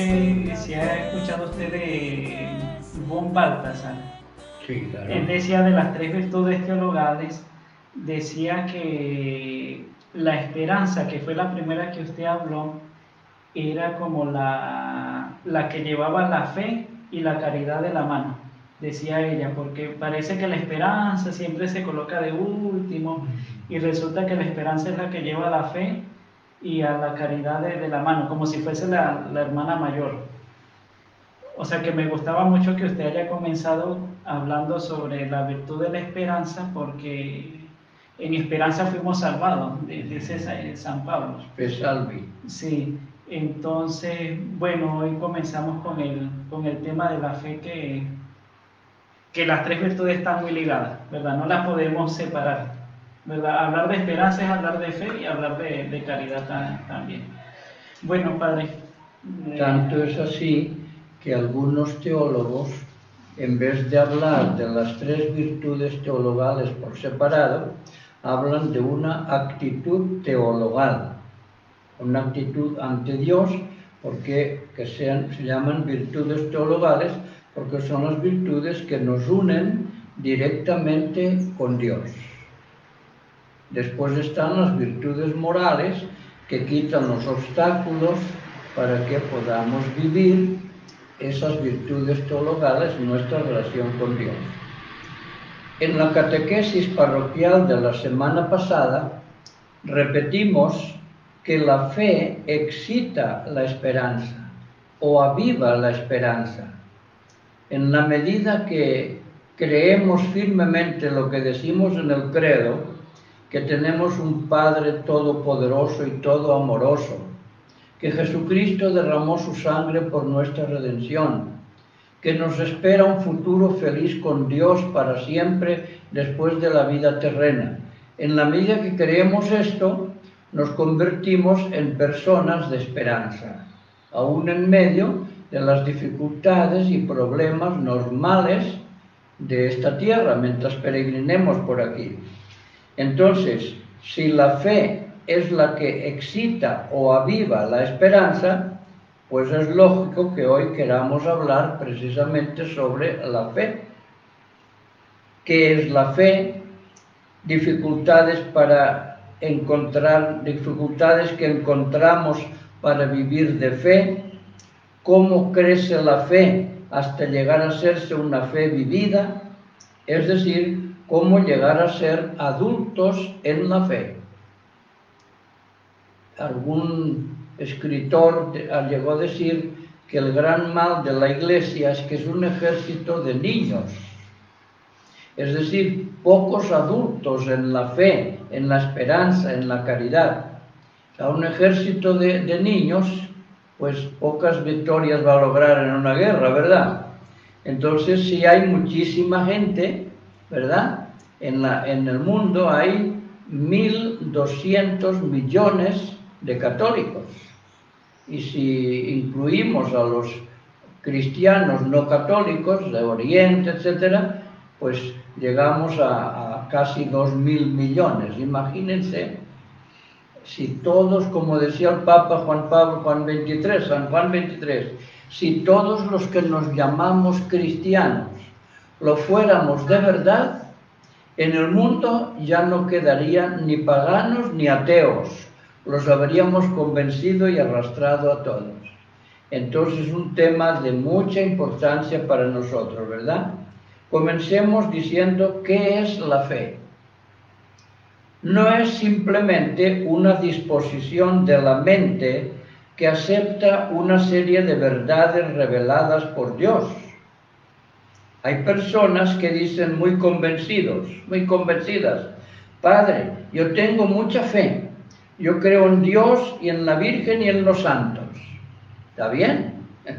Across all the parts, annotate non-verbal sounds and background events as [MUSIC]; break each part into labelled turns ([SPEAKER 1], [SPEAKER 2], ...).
[SPEAKER 1] sé si ha escuchado usted de von Baltasar.
[SPEAKER 2] Sí, claro.
[SPEAKER 1] Él decía de las tres virtudes teologales, decía que la esperanza, que fue la primera que usted habló, era como la, la que llevaba la fe y la caridad de la mano, decía ella, porque parece que la esperanza siempre se coloca de último y resulta que la esperanza es la que lleva la fe y a la caridad de, de la mano, como si fuese la, la hermana mayor. O sea que me gustaba mucho que usted haya comenzado hablando sobre la virtud de la esperanza, porque en esperanza fuimos salvados, dice Sa- San Pablo.
[SPEAKER 2] Pesalvi.
[SPEAKER 1] Sí, entonces, bueno, hoy comenzamos con el, con el tema de la fe que, que las tres virtudes están muy ligadas, ¿verdad? No las podemos separar, Hablar de esperanza es hablar de fe y hablar de, de caridad ta- también. Bueno, Padre. eh,
[SPEAKER 2] Tanto es así que algunos teólogos, en vez de hablar de las tres virtudes teologales por separado, hablan de una actitud teologal, una actitud ante Dios, porque que sean, se llaman virtudes teologales, porque son las virtudes que nos unen directamente con Dios. Después están las virtudes morales que quitan los obstáculos para que podamos vivir esas virtudes teologales en nuestra relación con Dios. En la catequesis parroquial de la semana pasada repetimos que la fe excita la esperanza o aviva la esperanza. En la medida que creemos firmemente lo que decimos en el credo, que tenemos un Padre todopoderoso y todo amoroso, que Jesucristo derramó su sangre por nuestra redención, que nos espera un futuro feliz con Dios para siempre después de la vida terrena. En la medida que creemos esto, nos convertimos en personas de esperanza, aún en medio de las dificultades y problemas normales de esta tierra mientras peregrinemos por aquí. Entonces, si la fe es la que excita o aviva la esperanza, pues es lógico que hoy queramos hablar precisamente sobre la fe. ¿Qué es la fe? Dificultades para encontrar, dificultades que encontramos para vivir de fe. ¿Cómo crece la fe hasta llegar a serse una fe vivida? Es decir, cómo llegar a ser adultos en la fe. Algún escritor llegó a decir que el gran mal de la iglesia es que es un ejército de niños, es decir, pocos adultos en la fe, en la esperanza, en la caridad. Sea, un ejército de niños, pues pocas victorias va a lograr en una guerra, ¿verdad? Entonces, si hay muchísima gente, ¿verdad? En, la, en el mundo hay 1.200 millones de católicos. Y si incluimos a los cristianos no católicos de Oriente, etcétera, pues llegamos a, casi 2.000 millones. Imagínense si todos, como decía el Papa Juan Pablo Juan 23, San Juan 23, si todos los que nos llamamos cristianos lo fuéramos de verdad, en el mundo ya no quedarían ni paganos ni ateos, los habríamos convencido y arrastrado a todos. Entonces es un tema de mucha importancia para nosotros, ¿verdad? Comencemos diciendo qué es la fe. No es simplemente una disposición de la mente que acepta una serie de verdades reveladas por Dios. Hay personas que dicen muy convencidos, muy convencidas, Padre, yo tengo mucha fe, yo creo en Dios y en la Virgen y en los santos. ¿Está bien? [LAUGHS]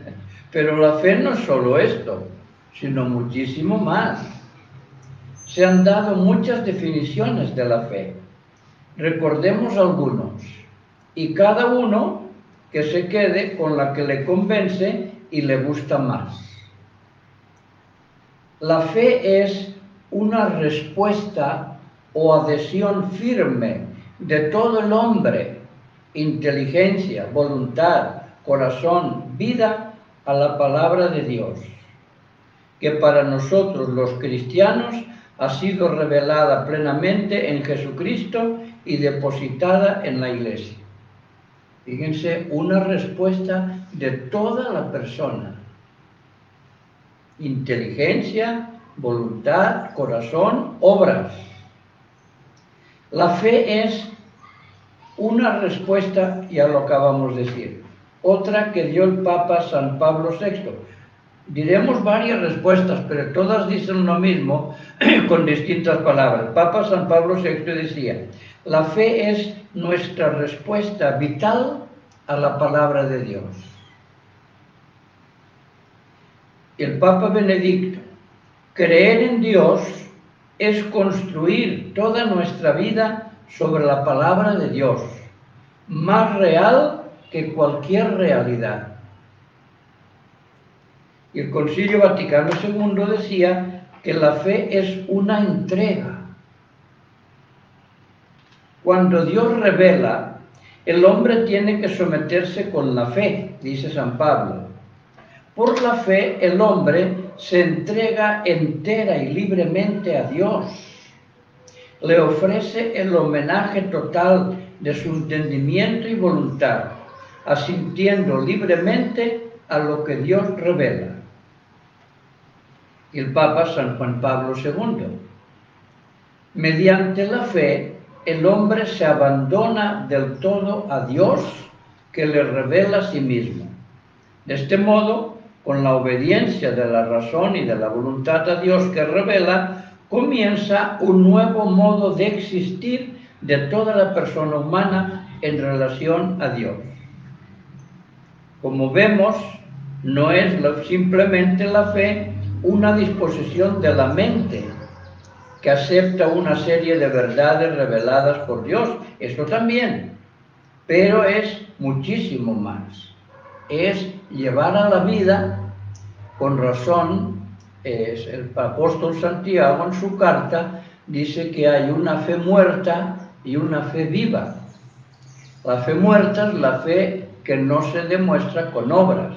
[SPEAKER 2] Pero la fe no es solo esto, sino muchísimo más. Se han dado muchas definiciones de la fe. Recordemos algunos. Y cada uno que se quede con la que le convence y le gusta más. La fe es una respuesta o adhesión firme de todo el hombre, inteligencia, voluntad, corazón, vida a la palabra de Dios, que para nosotros los cristianos ha sido revelada plenamente en Jesucristo y depositada en la iglesia. Fíjense, una respuesta de toda la persona. Inteligencia, voluntad, corazón, obras. La fe es una respuesta, ya lo acabamos de decir, otra que dio el Papa San Pablo VI. Diremos varias respuestas, pero todas dicen lo mismo [CLEARS THROAT] con distintas palabras. Papa San Pablo VI decía, la fe es nuestra respuesta vital a la palabra de Dios. El Papa Benedicto, creer en Dios es construir toda nuestra vida sobre la palabra de Dios, más real que cualquier realidad. Y el Concilio Vaticano II decía que la fe es una entrega. Cuando Dios revela, el hombre tiene que someterse con la fe, dice San Pablo. Por la fe el hombre se entrega entera y libremente a Dios. Le ofrece el homenaje total de su entendimiento y voluntad, asintiendo libremente a lo que Dios revela el Papa San Juan Pablo II. Mediante la fe, el hombre se abandona del todo a Dios que le revela a sí mismo. De este modo, con la obediencia de la razón y de la voluntad a Dios que revela, comienza un nuevo modo de existir de toda la persona humana en relación a Dios. Como vemos, no es simplemente la fe una disposición de la mente que acepta una serie de verdades reveladas por Dios. Esto también, pero es muchísimo más. Es llevar a la vida, con razón, el apóstol Santiago en su carta dice que hay una fe muerta y una fe viva. La fe muerta es la fe que no se demuestra con obras.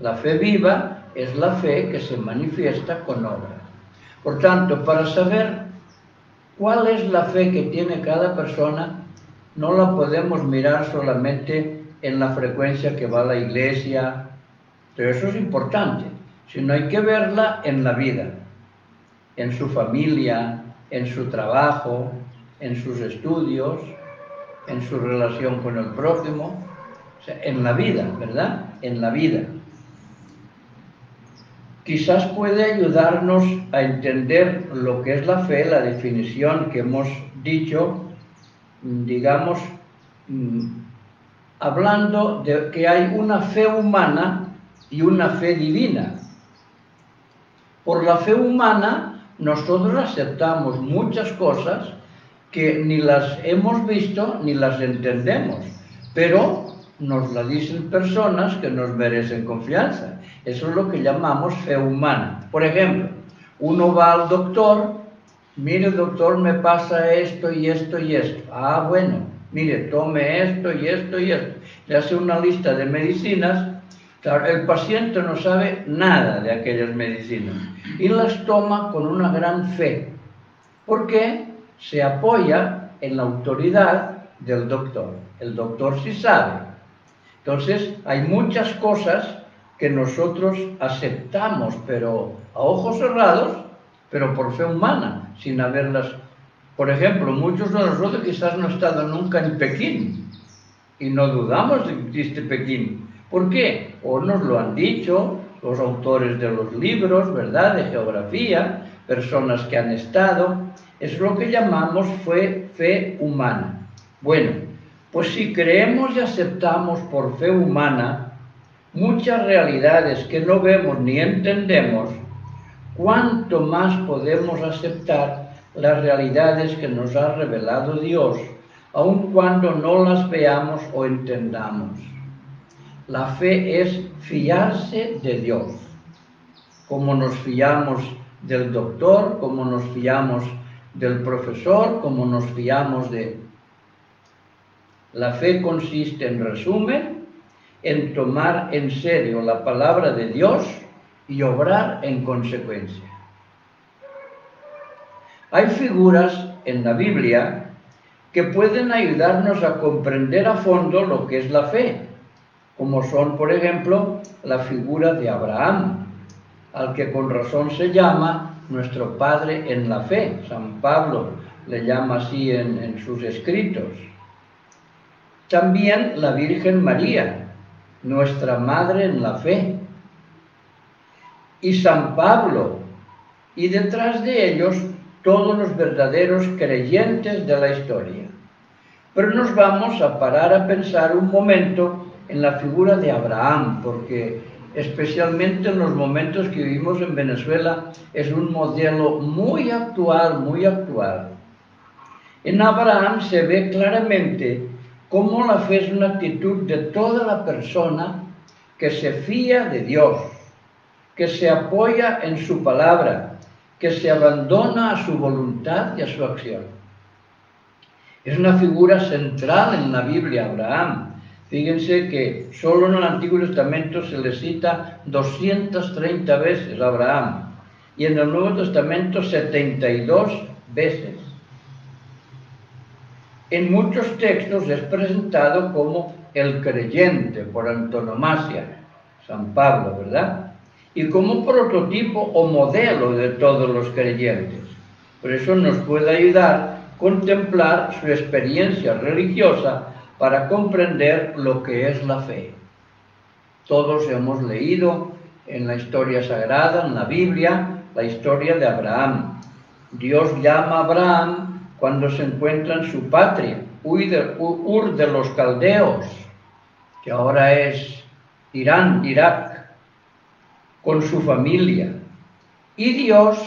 [SPEAKER 2] La fe viva es la fe que se manifiesta con obra. Por tanto, para saber cuál es la fe que tiene cada persona, no la podemos mirar solamente en la frecuencia que va a la iglesia, pero eso es importante, sino hay que verla en la vida, en su familia, en su trabajo, en sus estudios, en su relación con el prójimo, en la vida, ¿verdad? En la vida. Quizás puede ayudarnos a entender lo que es la fe, la definición que hemos dicho, digamos, mm, hablando de que hay una fe humana y una fe divina. Por la fe humana nosotros aceptamos muchas cosas que ni las hemos visto ni las entendemos, pero nos la dicen personas que nos merecen confianza. Eso es lo que llamamos fe humana. Por ejemplo, uno va al doctor, mire doctor, me pasa esto y esto y esto. Ah, bueno, mire, tome esto y esto y esto. Le hace una lista de medicinas. El paciente no sabe nada de aquellas medicinas y las toma con una gran fe. ¿Por qué? Se apoya en la autoridad del doctor. El doctor sí sabe. Entonces, hay muchas cosas que nosotros aceptamos, pero a ojos cerrados, pero por fe humana, sin haberlas. Por ejemplo, muchos de nosotros quizás no han estado nunca en Pekín y no dudamos de que existe Pekín. ¿Por qué? O nos lo han dicho los autores de los libros, ¿verdad?, de geografía, personas que han estado. Es lo que llamamos fe, fe humana. Bueno, pues si creemos y aceptamos por fe humana muchas realidades que no vemos ni entendemos, ¿cuánto más podemos aceptar las realidades que nos ha revelado Dios, aun cuando no las veamos o entendamos? La fe es fiarse de Dios, como nos fiamos del doctor, como nos fiamos del profesor, como nos fiamos de la fe consiste, en resumen, en tomar en serio la palabra de Dios y obrar en consecuencia. Hay figuras en la Biblia que pueden ayudarnos a comprender a fondo lo que es la fe, como son, por ejemplo, la figura de Abraham, al que con razón se llama nuestro Padre en la fe. San Pablo le llama así en, sus escritos. También la Virgen María, nuestra Madre en la fe. Y San Pablo, y detrás de ellos todos los verdaderos creyentes de la historia. Pero nos vamos a parar a pensar un momento en la figura de Abraham, porque especialmente en los momentos que vivimos en Venezuela es un modelo muy actual, muy actual. En Abraham se ve claramente cómo la fe es una actitud de toda la persona que se fía de Dios, que se apoya en su palabra, que se abandona a su voluntad y a su acción. Es una figura central en la Biblia, Abraham. Fíjense que solo en el Antiguo Testamento se le cita 230 veces a Abraham y en el Nuevo Testamento 72 veces. En muchos textos es presentado como el creyente por antonomasia, San Pablo, ¿verdad? Y como prototipo o modelo de todos los creyentes. Por eso nos puede ayudar contemplar su experiencia religiosa para comprender lo que es la fe. Todos hemos leído en la historia sagrada, en la Biblia, la historia de Abraham. Dios llama a Abraham cuando se encuentra en su patria, Ur de los Caldeos, que ahora es Irán, Irak con su familia. Y Dios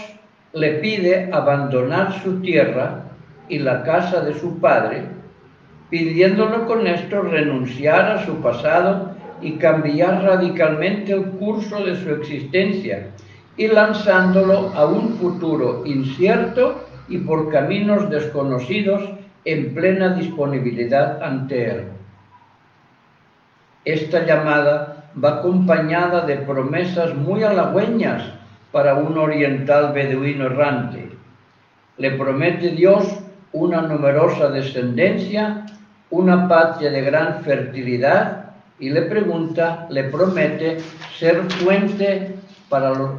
[SPEAKER 2] le pide abandonar su tierra y la casa de su padre, pidiéndolo con esto renunciar a su pasado y cambiar radicalmente el curso de su existencia y lanzándolo a un futuro incierto y por caminos desconocidos en plena disponibilidad ante él. Esta llamada va acompañada de promesas muy halagüeñas para un oriental beduino errante. Le promete Dios una numerosa descendencia, una patria de gran fertilidad y le pregunta, le promete ser fuente para los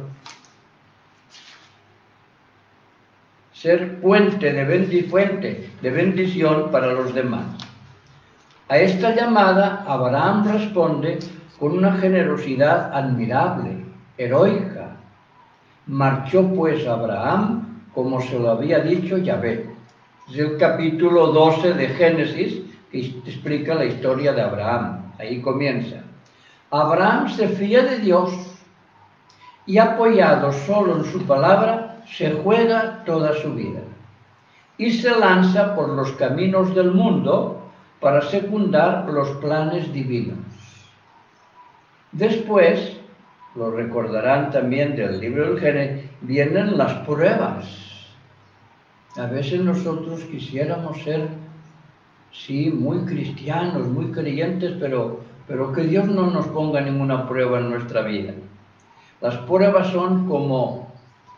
[SPEAKER 2] ser puente de, de bendición para los demás. A esta llamada Abraham responde con una generosidad admirable, heroica. Marchó pues Abraham como se lo había dicho Yahvé. Es el capítulo 12 de Génesis que explica la historia de Abraham. Ahí comienza. Abraham se fía de Dios y apoyado solo en su palabra, se juega toda su vida y se lanza por los caminos del mundo para secundar los planes divinos. Después, lo recordarán también del libro del Génesis, vienen las pruebas. A veces nosotros quisiéramos ser, sí, muy cristianos, muy creyentes, pero, pero que Dios no nos ponga ninguna prueba en nuestra vida. Las pruebas son como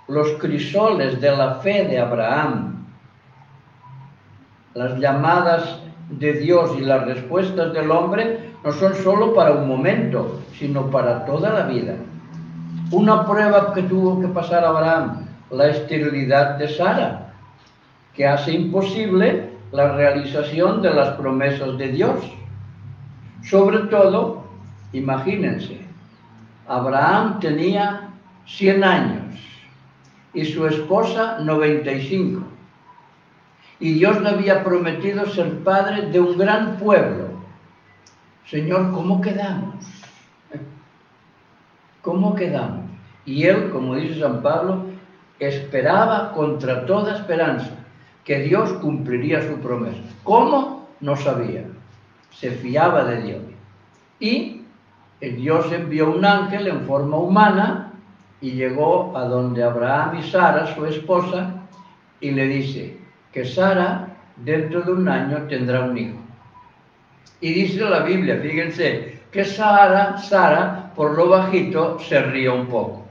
[SPEAKER 2] los crisoles de la fe de Abraham, las llamadas de Dios y las respuestas del hombre no son solo para un momento, sino para toda la vida. Una prueba que tuvo que pasar Abraham, la esterilidad de Sara, que hace imposible la realización de las promesas de Dios. Sobre todo, imagínense, Abraham tenía 100 años y su esposa 95. Y Dios le había prometido ser padre de un gran pueblo Señor, ¿cómo quedamos? ¿Cómo quedamos? Y él, como dice San Pablo, esperaba contra toda esperanza que Dios cumpliría su promesa. ¿Cómo? No sabía. Se fiaba de Dios. Y Dios envió un ángel en forma humana y llegó a donde Abraham y Sara, su esposa, y le dice que Sara dentro de un año tendrá un hijo. Y dice la Biblia, fíjense, que Sara, Sara, por lo bajito, se rió un poco.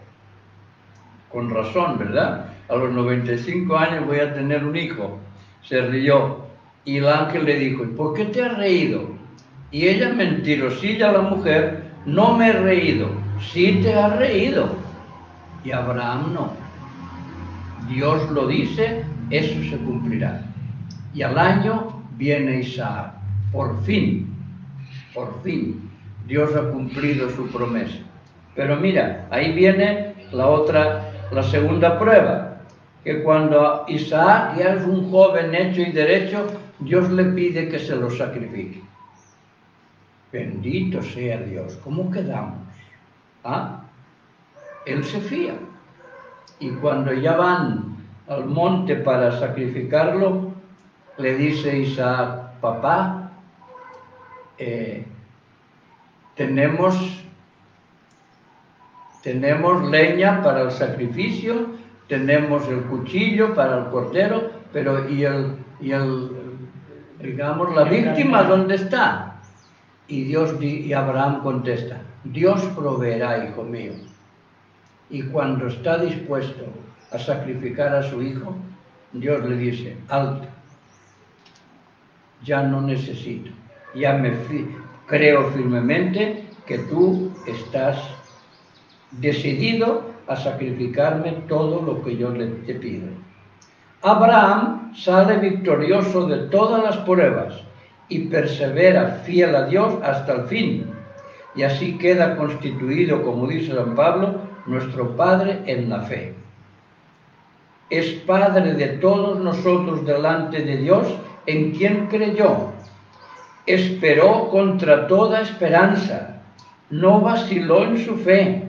[SPEAKER 2] Con razón, ¿verdad? A los 95 años voy a tener un hijo. Se rió. Y el ángel le dijo, ¿por qué te has reído? Y ella, mentirosilla la mujer, no me he reído. Sí te has reído. Y Abraham no. Dios lo dice, eso se cumplirá. Y al año viene Isaac. Por fin, por fin, Dios ha cumplido su promesa. Pero mira, ahí viene la otra, la segunda prueba, que cuando Isaac ya es un joven hecho y derecho, Dios le pide que se lo sacrifique. Bendito sea Dios. ¿Cómo quedamos? ¿Ah? Él se fía. Y cuando ya van al monte para sacrificarlo, le dice Isaac, papá, eh, tenemos, tenemos leña para el sacrificio, tenemos el cuchillo para el cordero, pero ¿y el, y el digamos, la víctima dónde está? Y Dios y Abraham contesta, Dios proveerá, hijo mío. Y cuando está dispuesto a sacrificar a su hijo, Dios le dice, alto, ya no necesito, ya me creo firmemente que tú estás decidido a sacrificarme todo lo que yo le, te pido. Abraham sale victorioso de todas las pruebas y persevera fiel a Dios hasta el fin. Y así queda constituido, como dice San Pablo, nuestro Padre en la fe. Es Padre de todos nosotros delante de Dios en quien creyó esperó contra toda esperanza, no vaciló en su fe,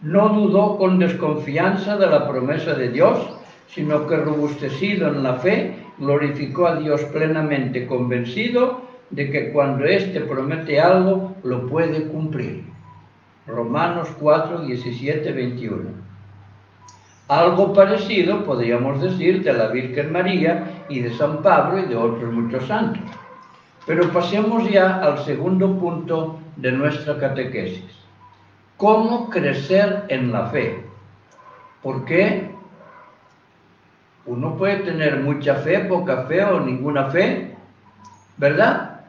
[SPEAKER 2] no dudó con desconfianza de la promesa de Dios, sino que robustecido en la fe, glorificó a Dios plenamente convencido de que cuando éste promete algo, lo puede cumplir. Romanos 4, 17, 21. Algo parecido podríamos decir de la Virgen María y de San Pablo y de otros muchos santos. Pero pasemos ya al segundo punto de nuestra catequesis. ¿Cómo crecer en la fe? Porque uno puede tener mucha fe, poca fe o ninguna fe, ¿verdad?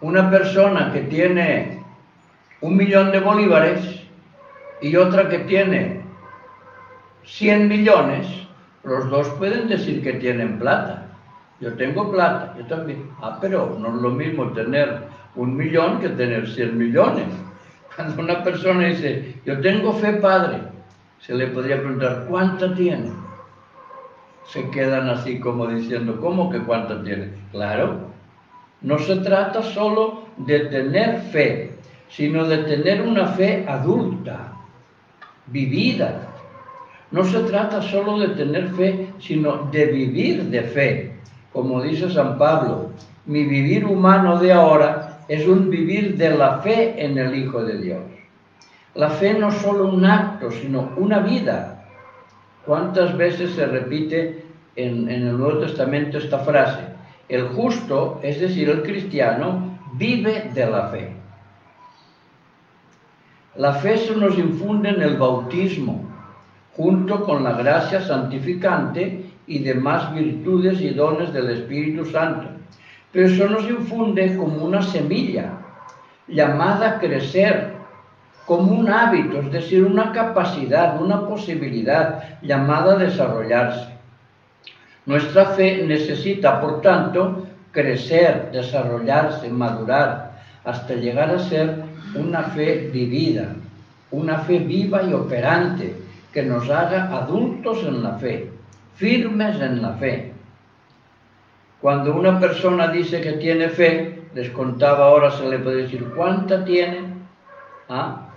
[SPEAKER 2] Una persona que tiene un millón de bolívares y otra que tiene 100 millones, los dos pueden decir que tienen plata. Yo tengo plata, yo también. Ah, pero no es lo mismo tener un millón que tener 100 millones. [LAUGHS] Cuando una persona dice, yo tengo fe, padre, se le podría preguntar, ¿cuánta tiene? Se quedan así como diciendo, ¿cómo que cuánta tiene? Claro, no se trata solo de tener fe, sino de tener una fe adulta, vivida. No se trata solo de tener fe, sino de vivir de fe como dice San Pablo, mi vivir humano de ahora es un vivir de la fe en el Hijo de Dios. La fe no es solo un acto, sino una vida. ¿Cuántas veces se repite en, el Nuevo Testamento esta frase? El justo, es decir, el cristiano, vive de la fe. La fe se nos infunde en el bautismo, junto con la gracia santificante y demás virtudes y dones del Espíritu Santo. Pero eso nos infunde como una semilla llamada a crecer, como un hábito, es decir, una capacidad, una posibilidad llamada a desarrollarse. Nuestra fe necesita, por tanto, crecer, desarrollarse, madurar, hasta llegar a ser una fe vivida, una fe viva y operante, que nos haga adultos en la fe firmes en la fe. Cuando una persona dice que tiene fe, les contaba ahora, se le puede decir, ¿cuánta tiene? ¿Ah?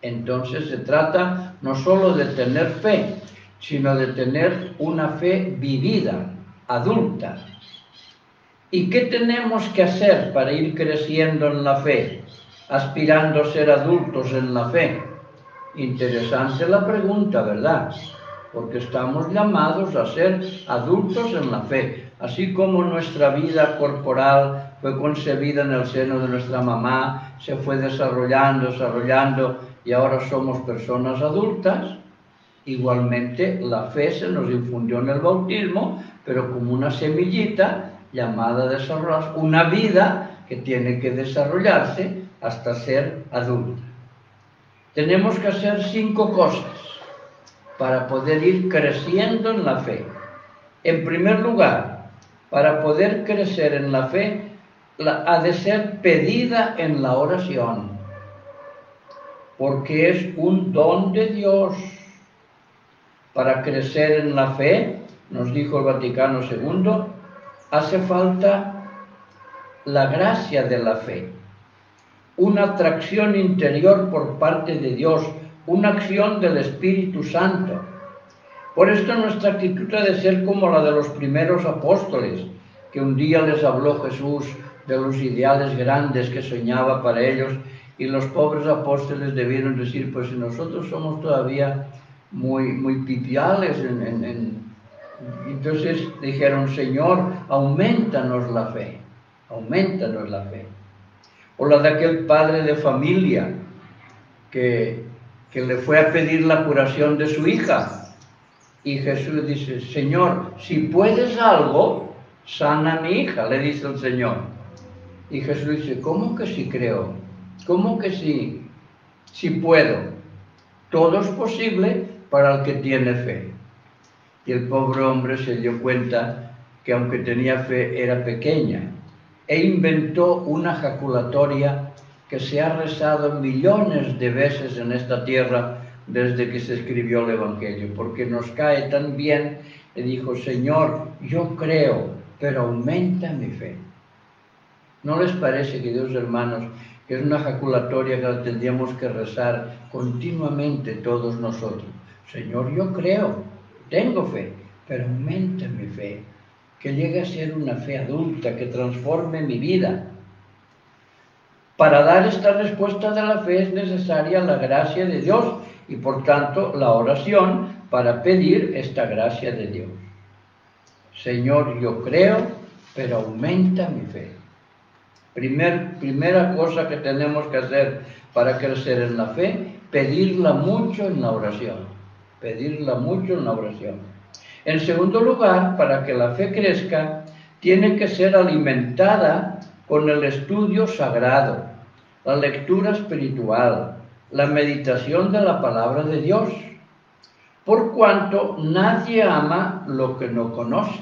[SPEAKER 2] Entonces se trata no solo de tener fe, sino de tener una fe vivida, adulta. ¿Y qué tenemos que hacer para ir creciendo en la fe, aspirando a ser adultos en la fe? Interesante la pregunta, ¿verdad? porque estamos llamados a ser adultos en la fe, Así como nuestra vida corporal fue concebida en el seno de nuestra mamá, se fue desarrollando, desarrollando y ahora somos personas adultas, igualmente la fe se nos infundió en el bautismo, pero como una semillita llamada desarrollar, una vida que tiene que desarrollarse hasta ser adulta. Tenemos que hacer cinco cosas para poder ir creciendo en la fe. En primer lugar, para poder crecer en la fe, ha de ser pedida en la oración, porque es un don de Dios. Para crecer en la fe, nos dijo el Vaticano II, hace falta la gracia de la fe, una atracción interior por parte de Dios, una acción del Espíritu Santo. Por esto nuestra actitud ha de ser como la de los primeros apóstoles, que un día les habló Jesús de los ideales grandes que soñaba para ellos y los pobres apóstoles debieron decir, pues si nosotros somos todavía muy, muy pipiales Entonces dijeron, Señor, aumentanos la fe, aumentanos la fe. O la de aquel padre de familia que, que le fue a pedir la curación de su hija. Y Jesús dice, Señor, si puedes algo, sana a mi hija, le dice el Señor. Y Jesús dice, ¿cómo que sí creo? ¿Cómo que sí? Si puedo. Todo es posible para el que tiene fe. Y el pobre hombre se dio cuenta que aunque tenía fe era pequeña e inventó una jaculatoria que se ha rezado millones de veces en esta tierra desde que se escribió el Evangelio, porque nos cae tan bien, y dijo, Señor, yo creo, pero aumenta mi fe. ¿No les parece, queridos hermanos, que es una jaculatoria que la tendríamos que rezar continuamente todos nosotros? Señor, yo creo, tengo fe, pero aumenta mi fe, que llegue a ser una fe adulta, que transforme mi vida. Para dar esta respuesta de la fe es necesaria la gracia de Dios y por tanto la oración para pedir esta gracia de Dios. Señor, yo creo, pero aumenta mi fe primera cosa que tenemos que hacer para crecer en la fe, pedirla mucho en la oración. Pedirla mucho en la oración. En segundo lugar, para que la fe crezca, tiene que ser alimentada con el estudio sagrado, la lectura espiritual, la meditación de la palabra de Dios, por cuanto nadie ama lo que no conoce.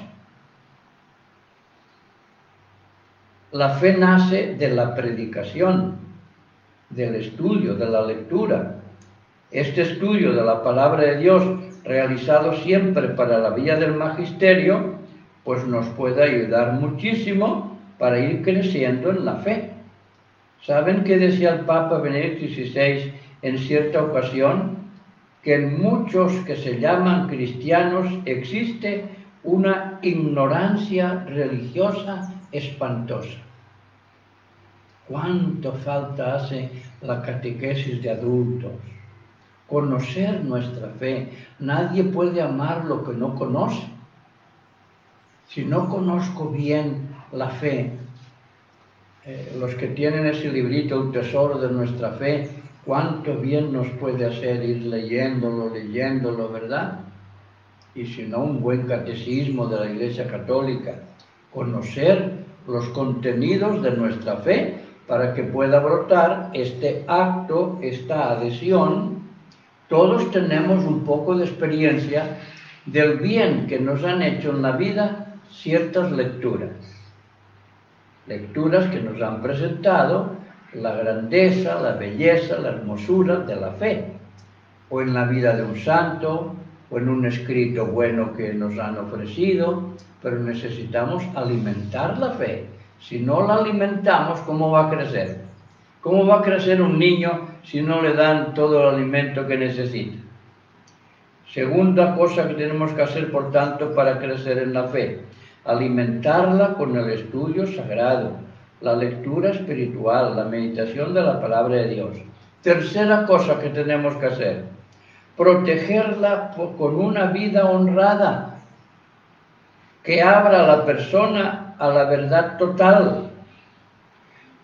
[SPEAKER 2] La fe nace de la predicación, del estudio, de la lectura. Este estudio de la palabra de Dios, realizado siempre para la vía del magisterio, pues nos puede ayudar muchísimo para ir creciendo en la fe. ¿Saben qué decía el Papa Benedicto XVI en cierta ocasión? Que en muchos que se llaman cristianos existe una ignorancia religiosa espantosa. ¿Cuánto falta hace la catequesis de adultos? Conocer nuestra fe. Nadie puede amar lo que no conoce. Si no conozco bien la fe, eh, los que tienen ese librito, el tesoro de nuestra fe, cuánto bien nos puede hacer ir leyéndolo, leyéndolo, ¿verdad? Y si no, un buen catecismo de la Iglesia Católica, conocer los contenidos de nuestra fe para que pueda brotar este acto, esta adhesión. Todos tenemos un poco de experiencia del bien que nos han hecho en la vida ciertas lecturas. Lecturas que nos han presentado la grandeza, la belleza, la hermosura de la fe, o en la vida de un santo, o en un escrito bueno que nos han ofrecido, pero necesitamos alimentar la fe si no la alimentamos, ¿cómo va a crecer? ¿Cómo va a crecer un niño si no le dan todo el alimento que necesita? Segunda cosa que tenemos que hacer, por tanto, para crecer en la fe, alimentarla con el estudio sagrado, la lectura espiritual, la meditación de la palabra de Dios. Tercera cosa que tenemos que hacer, protegerla con una vida honrada, que abra a la persona a la verdad total.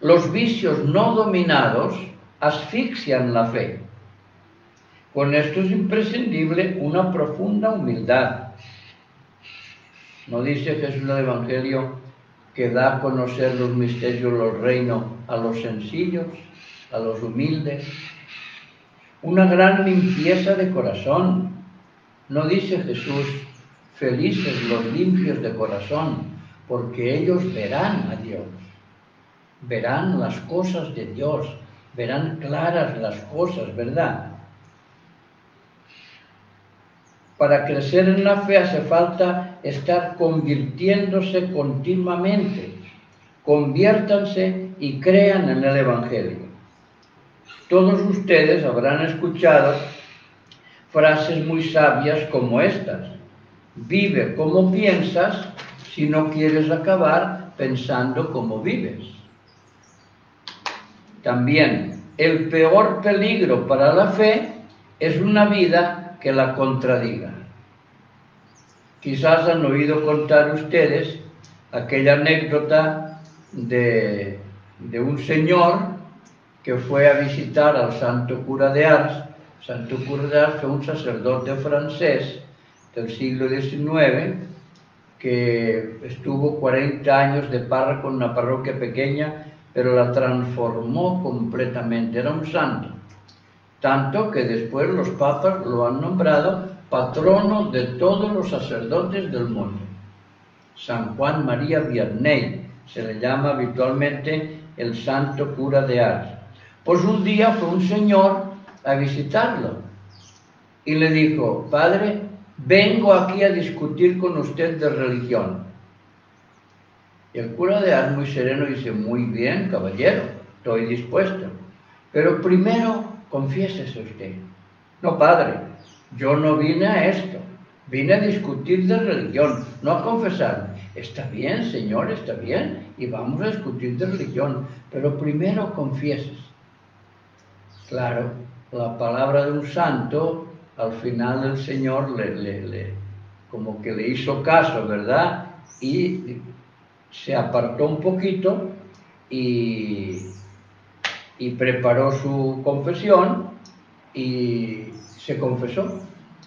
[SPEAKER 2] Los vicios no dominados asfixian la fe. Con esto es imprescindible una profunda humildad. ¿No dice Jesús en el Evangelio que da a conocer los misterios del reino a los sencillos, a los humildes? Una gran limpieza de corazón. ¿No dice Jesús, felices los limpios de corazón, porque ellos verán a Dios? Verán las cosas de Dios, verán claras las cosas, ¿verdad? Para crecer en la fe hace falta estar convirtiéndose continuamente. Conviértanse y crean en el Evangelio. Todos ustedes habrán escuchado frases muy sabias como estas. Vive como piensas si no quieres acabar pensando como vives. También, el peor peligro para la fe es una vida que la contradiga. Quizás han oído contar ustedes aquella anécdota de, de un señor que fue a visitar al santo cura de Ars. Santo cura de Ars fue un sacerdote francés del siglo XIX que estuvo 40 años de párroco en una parroquia pequeña, pero la transformó completamente. Era un santo. Tanto que después los papas lo han nombrado patrono de todos los sacerdotes del mundo. San Juan María Vianney se le llama habitualmente el santo cura de Ars. Pues un día fue un señor a visitarlo y le dijo, padre, vengo aquí a discutir con usted de religión. Y el cura de Ars muy sereno dice, muy bien, caballero, estoy dispuesto. Pero primero confiésese usted. No, padre, yo no vine a esto, vine a discutir de religión, no a confesar. Está bien, señor, está bien, y vamos a discutir de religión, pero primero confieses. Claro, la palabra de un santo, al final el Señor le, le, como que le hizo caso, ¿verdad? Y se apartó un poquito y, y preparó su confesión y se confesó.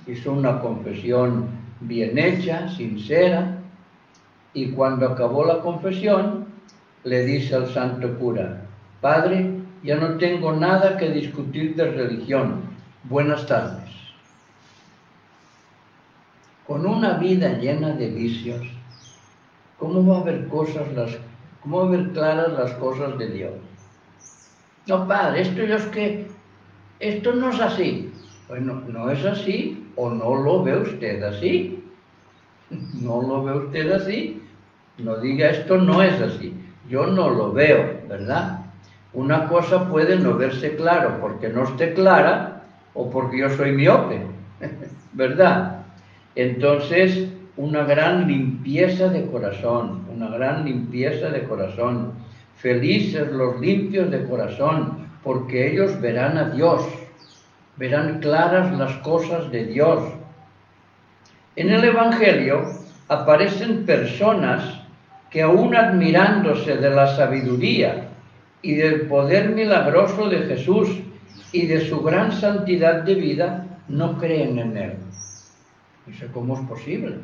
[SPEAKER 2] Hizo una confesión bien hecha, sincera, y cuando acabó la confesión, le dice al santo cura, Padre, ya no tengo nada que discutir de religión. Buenas tardes. Con una vida llena de vicios, ¿cómo va a haber cosas cómo va a haber claras las cosas de Dios? No, padre, esto es que, esto no es así. Bueno, no es así o no lo ve usted así. [LAUGHS] No lo ve usted así. No diga esto no es así. Yo no lo veo, ¿verdad? Una cosa puede no verse claro porque no esté clara o porque yo soy miope, [LAUGHS] ¿verdad? Entonces, una gran limpieza de corazón, una gran limpieza de corazón. Felices los limpios de corazón, porque ellos verán a Dios, verán claras las cosas de Dios. En el Evangelio aparecen personas que aún admirándose de la sabiduría y del poder milagroso de Jesús y de su gran santidad de vida, no creen en Él. Sé cómo es posible.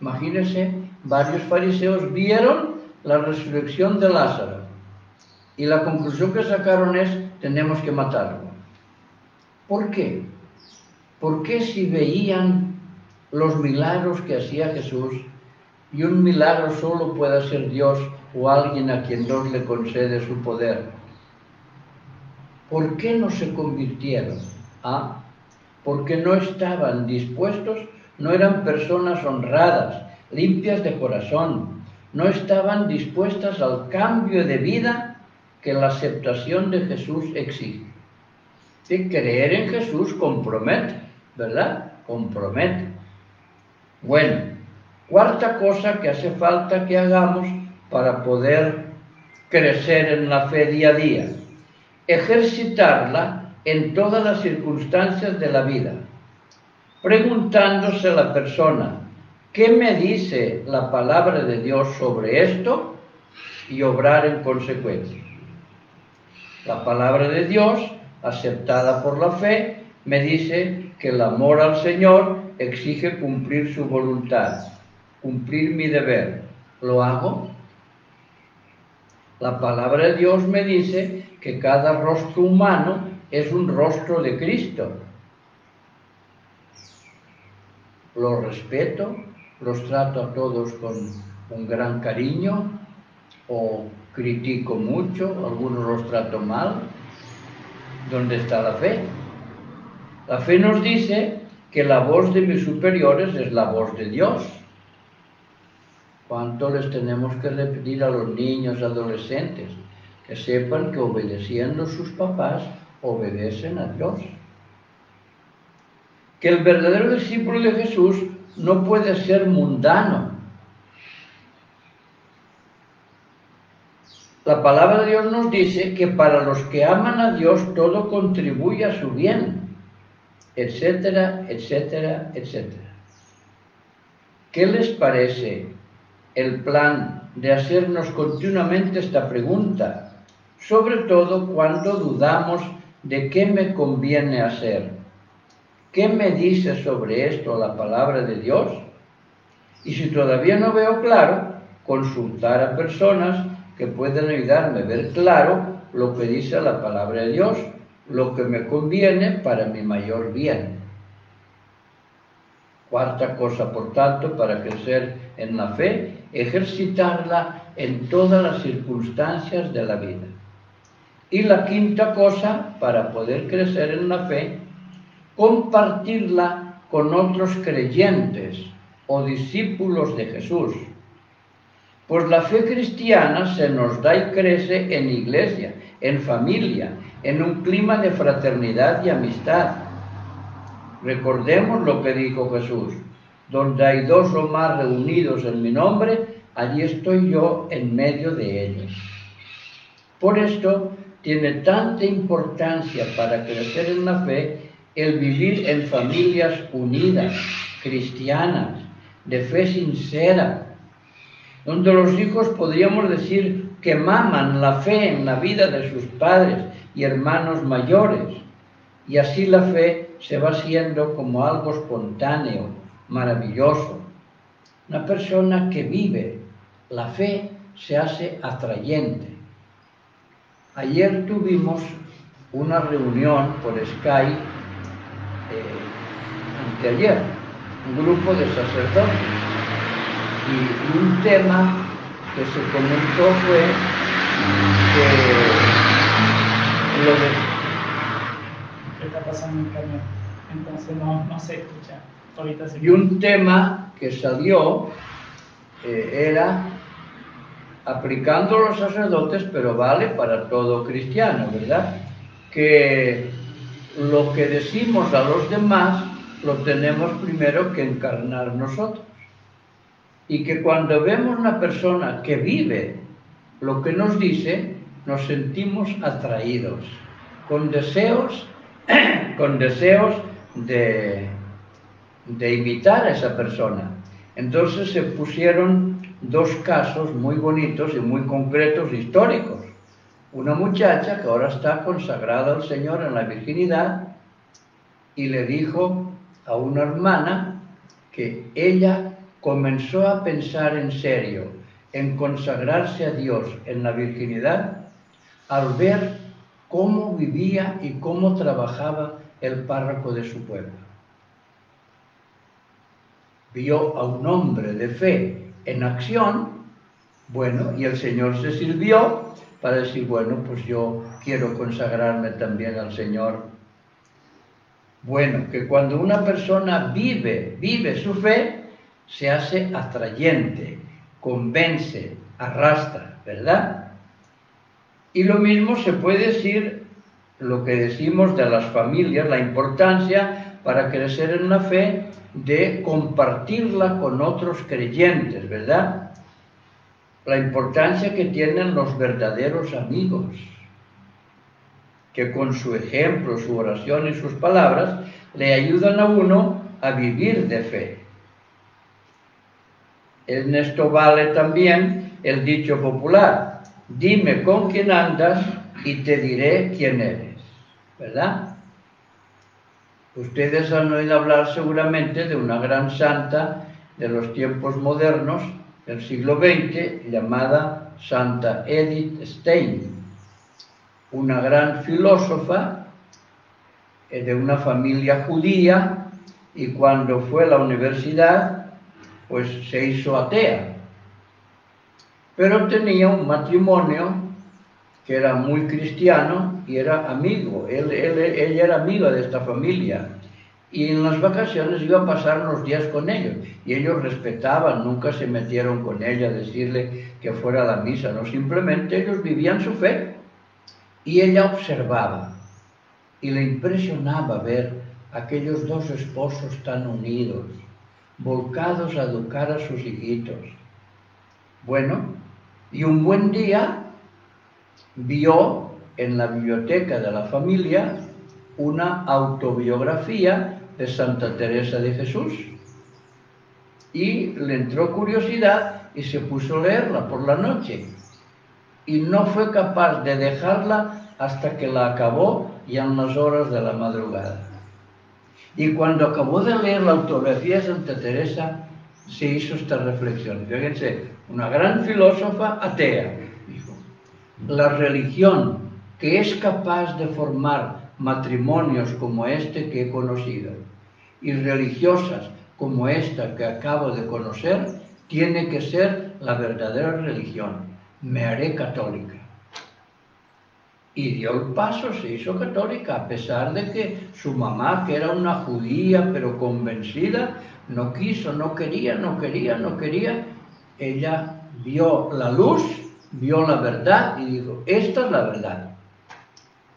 [SPEAKER 2] Imagínense, varios fariseos vieron la resurrección de Lázaro y la conclusión que sacaron es, tenemos que matarlo. ¿Por qué? ¿Por qué si veían los milagros que hacía Jesús y un milagro solo puede hacer Dios o alguien a quien Dios le concede su poder. ¿Por qué no se convirtieron? Ah, porque no estaban dispuestos, no eran personas honradas, limpias de corazón, no estaban dispuestas al cambio de vida que la aceptación de Jesús exige. De creer en Jesús compromete, ¿verdad? Compromete. Bueno, cuarta cosa que hace falta que hagamos para poder crecer en la fe día a día. Ejercitarla en todas las circunstancias de la vida, preguntándose la persona, ¿Qué me dice la palabra de Dios sobre esto? Y obrar en consecuencia. La palabra de Dios, aceptada por la fe, me dice que el amor al Señor exige cumplir su voluntad, cumplir mi deber. ¿Lo hago? La palabra de Dios me dice que cada rostro humano es un rostro de Cristo. Los respeto, los trato a todos con un gran cariño o critico mucho, algunos los trato mal. ¿Dónde está la fe? La fe nos dice que la voz de mis superiores es la voz de Dios. ¿Cuánto les tenemos que repetir a los niños, adolescentes? Que sepan que obedeciendo a sus papás, obedecen a Dios. Que el verdadero discípulo de Jesús no puede ser mundano. La palabra de Dios nos dice que para los que aman a Dios todo contribuye a su bien, etcétera, etcétera, etcétera. ¿Qué les parece el plan de hacernos continuamente esta pregunta? Sobre todo cuando dudamos de qué me conviene hacer. ¿Qué me dice sobre esto la palabra de Dios? Y si todavía no veo claro, consultar a personas que pueden ayudarme a ver claro lo que dice la palabra de Dios, lo que me conviene para mi mayor bien. Cuarta cosa, por tanto, para crecer en la fe, ejercitarla en todas las circunstancias de la vida. Y la quinta cosa, para poder crecer en la fe, compartirla con otros creyentes o discípulos de Jesús. Pues la fe cristiana se nos da y crece en iglesia, en familia, en un clima de fraternidad y amistad. Recordemos lo que dijo Jesús, donde hay dos o más reunidos en mi nombre, allí estoy yo en medio de ellos. Por esto tiene tanta importancia para crecer en la fe el vivir en familias unidas, cristianas, de fe sincera, donde los hijos podríamos decir que maman la fe en la vida de sus padres y hermanos mayores, y así la fe se va siendo como algo espontáneo, maravilloso. Una persona que vive la fe se hace atrayente. Ayer tuvimos una reunión por Skype, eh, anteayer, un grupo de sacerdotes, y un tema que se comentó fue que lo de...
[SPEAKER 1] ¿Qué está pasando en el camión? Entonces no, no se escucha. Ahorita se
[SPEAKER 2] Y un tema que salió eh, era aplicando los sacerdotes, pero vale para todo cristiano, ¿verdad? Que lo que decimos a los demás lo tenemos primero que encarnar nosotros. Y que cuando vemos una persona que vive lo que nos dice, nos sentimos atraídos, con deseos, [CLEARS THROAT] con deseos de, de imitar a esa persona. Entonces se pusieron dos casos muy bonitos y muy concretos históricos. Una muchacha que ahora está consagrada al Señor en la virginidad y le dijo a una hermana que ella comenzó a pensar en serio en consagrarse a Dios en la virginidad al ver cómo vivía y cómo trabajaba el párroco de su pueblo. Vio a un hombre de fe en acción, bueno, y el Señor se sirvió para decir, bueno, pues yo quiero consagrarme también al Señor. Bueno, que cuando una persona vive, vive su fe, se hace atrayente, convence, arrastra, ¿verdad? Y lo mismo se puede decir lo que decimos de las familias, la importancia para crecer en la fe de compartirla con otros creyentes, ¿verdad? La importancia que tienen los verdaderos amigos, que con su ejemplo, su oración y sus palabras le ayudan a uno a vivir de fe. En esto vale también el dicho popular, dime con quién andas y te diré quién eres, ¿verdad? Ustedes han oído hablar seguramente de una gran santa de los tiempos modernos del siglo XX llamada Santa Edith Stein, una gran filósofa eh, de una familia judía y cuando fue a la universidad pues se hizo atea. Pero tenía un matrimonio que era muy cristiano y era amigo. Él, ella era amiga de esta familia. Y en las vacaciones iba a pasar unos días con ellos. Y ellos respetaban, nunca se metieron con ella a decirle que fuera a la misa, no, simplemente ellos vivían su fe. Y ella observaba. Y le impresionaba ver aquellos dos esposos tan unidos, volcados a educar a sus hijitos. Bueno, y un buen día vio en la biblioteca de la familia una autobiografía de Santa Teresa de Jesús. Y le entró curiosidad y se puso a leerla por la noche. Y no fue capaz de dejarla hasta que la acabó ya en las horas de la madrugada. Y cuando acabó de leer la autobiografía de Santa Teresa, se hizo esta reflexión. Fíjense, una gran filósofa atea, dijo, la religión que es capaz de formar matrimonios como este que he conocido y religiosas como esta que acabo de conocer, tiene que ser la verdadera religión. Me haré católica y dio el paso, se hizo católica, a pesar de que su mamá, que era una judía pero convencida, no quiso, no quería, no quería, no quería. Ella vio la luz, vio la verdad y dijo, esta es la verdad.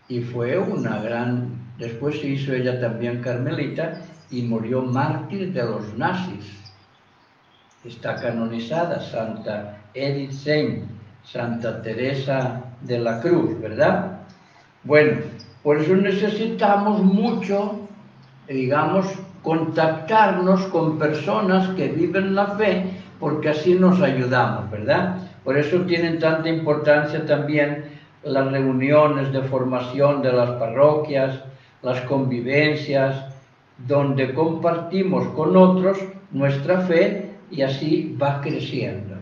[SPEAKER 2] Y fue una gran... Después se hizo ella también carmelita y murió mártir de los nazis. Está canonizada Santa Edith Stein, Santa Teresa de la Cruz, ¿verdad? Bueno, por eso necesitamos mucho, digamos, contactarnos con personas que viven la fe, porque así nos ayudamos, ¿verdad? Por eso tienen tanta importancia también las reuniones de formación de las parroquias, las convivencias, donde compartimos con otros nuestra fe y así va creciendo.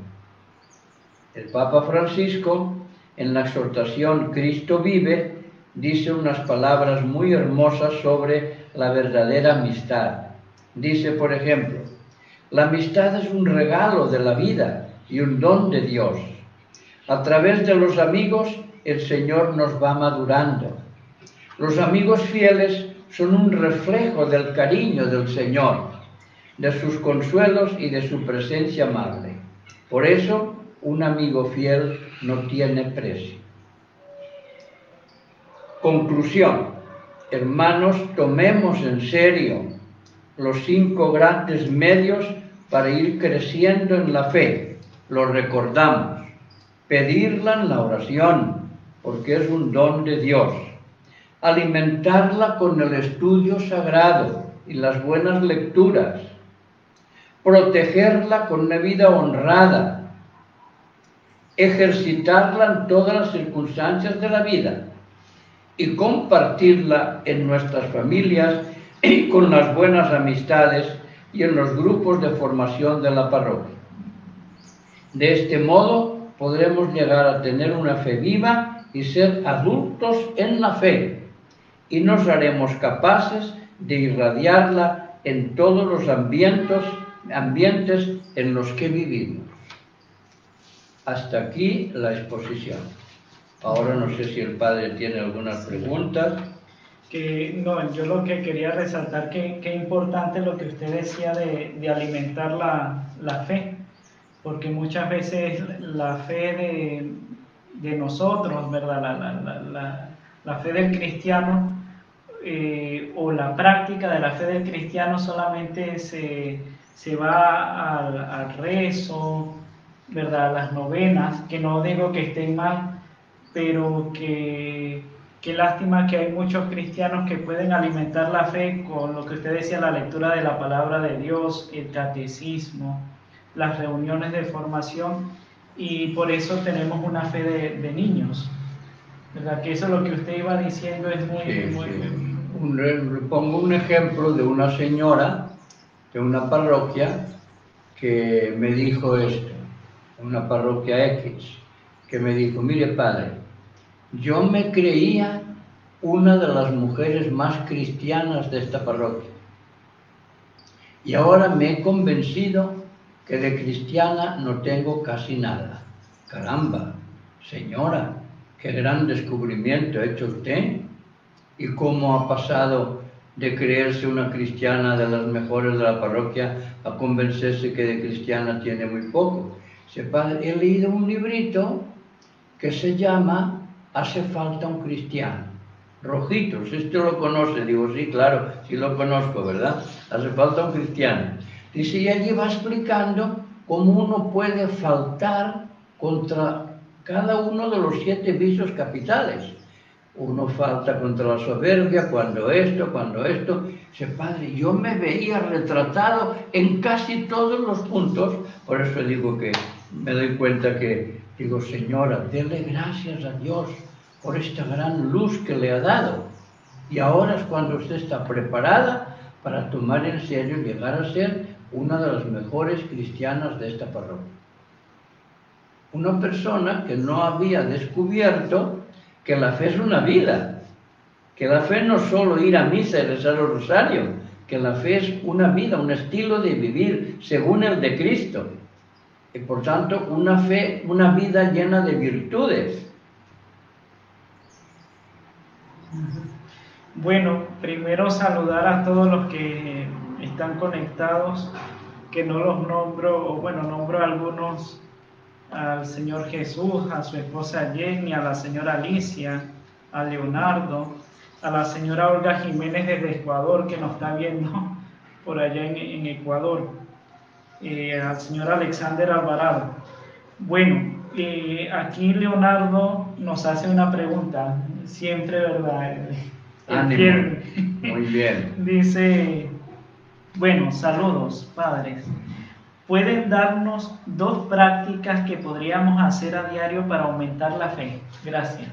[SPEAKER 2] El Papa Francisco, en la exhortación Cristo vive, dice unas palabras muy hermosas sobre la verdadera amistad. Dice, por ejemplo, la amistad es un regalo de la vida y un don de Dios. A través de los amigos el Señor nos va madurando. Los amigos fieles son un reflejo del cariño del Señor, de sus consuelos y de su presencia amable. Por eso, un amigo fiel no tiene precio. Conclusión. Hermanos, tomemos en serio los cinco grandes medios para ir creciendo en la fe. Los recordamos. Pedirla en la oración, porque es un don de Dios. Alimentarla con el estudio sagrado y las buenas lecturas. Protegerla con una vida honrada, ejercitarla en todas las circunstancias de la vida y compartirla en nuestras familias y con las buenas amistades y en los grupos de formación de la parroquia. De este modo podremos llegar a tener una fe viva y ser adultos en la fe y nos haremos capaces de irradiarla en todos los ambientes, ambientes en los que vivimos. Hasta aquí la exposición. Ahora no sé si el padre tiene algunas preguntas.
[SPEAKER 1] Que, no, yo lo que quería resaltar que, que importante lo que usted decía de, de alimentar la, la, fe, porque muchas veces la fe de, de nosotros, ¿verdad? La, la, la fe del cristiano eh, o la práctica de la fe del cristiano solamente se, se va al, al rezo, ¿verdad? Las novenas, que no digo que estén mal, pero que qué lástima que hay muchos cristianos que pueden alimentar la fe con lo que usted decía, la lectura de la palabra de Dios, el catecismo, las reuniones de formación y por eso tenemos una fe de, niños. ¿Verdad? Que eso es lo que usted iba diciendo es muy... muy...
[SPEAKER 2] pongo un ejemplo de una señora de una parroquia que me dijo esto, una parroquia X, que me dijo, mire padre, yo me creía una de las mujeres más cristianas de esta parroquia. Y ahora me he convencido que de cristiana no tengo casi nada. Caramba, señora, qué gran descubrimiento ha hecho usted. ¿Y cómo ha pasado de creerse una cristiana de las mejores de la parroquia a convencerse que de cristiana tiene muy poco? he leído un librito que se llama Hace falta un cristiano. Rojitos, esto lo conoce, digo, sí, claro, sí lo conozco, ¿verdad? Hace falta un cristiano. Dice, y allí va explicando cómo uno puede faltar contra cada uno de los siete vicios capitales. Uno falta contra la soberbia, cuando esto, cuando esto. Dice, padre, yo me veía retratado en casi todos los puntos, por eso digo que me doy cuenta que Digo, señora, dele gracias a Dios por esta gran luz que le ha dado. Y ahora es cuando usted está preparada para tomar en serio llegar a ser una de las mejores cristianas de esta parroquia. Una persona que no había descubierto que la fe es una vida, que la fe no es solo ir a misa y rezar el rosario, que la fe es una vida, un estilo de vivir según el de Cristo y por tanto una fe, una vida llena de virtudes.
[SPEAKER 1] Bueno, primero saludar a todos los que están conectados, que no los nombro, o bueno, nombro algunos, al Señor Jesús, a su esposa Jenny, a la señora Alicia, a Leonardo, a la señora Olga Jiménez desde Ecuador, que nos está viendo [LAUGHS] por allá en Ecuador eh, al señor Alexander Alvarado. Bueno, eh, aquí Leonardo nos hace una pregunta, siempre, ¿verdad?
[SPEAKER 2] Muy bien. [LAUGHS]
[SPEAKER 1] Dice, bueno, saludos, padres. ¿Pueden darnos dos prácticas que podríamos hacer a diario para aumentar la fe? Gracias.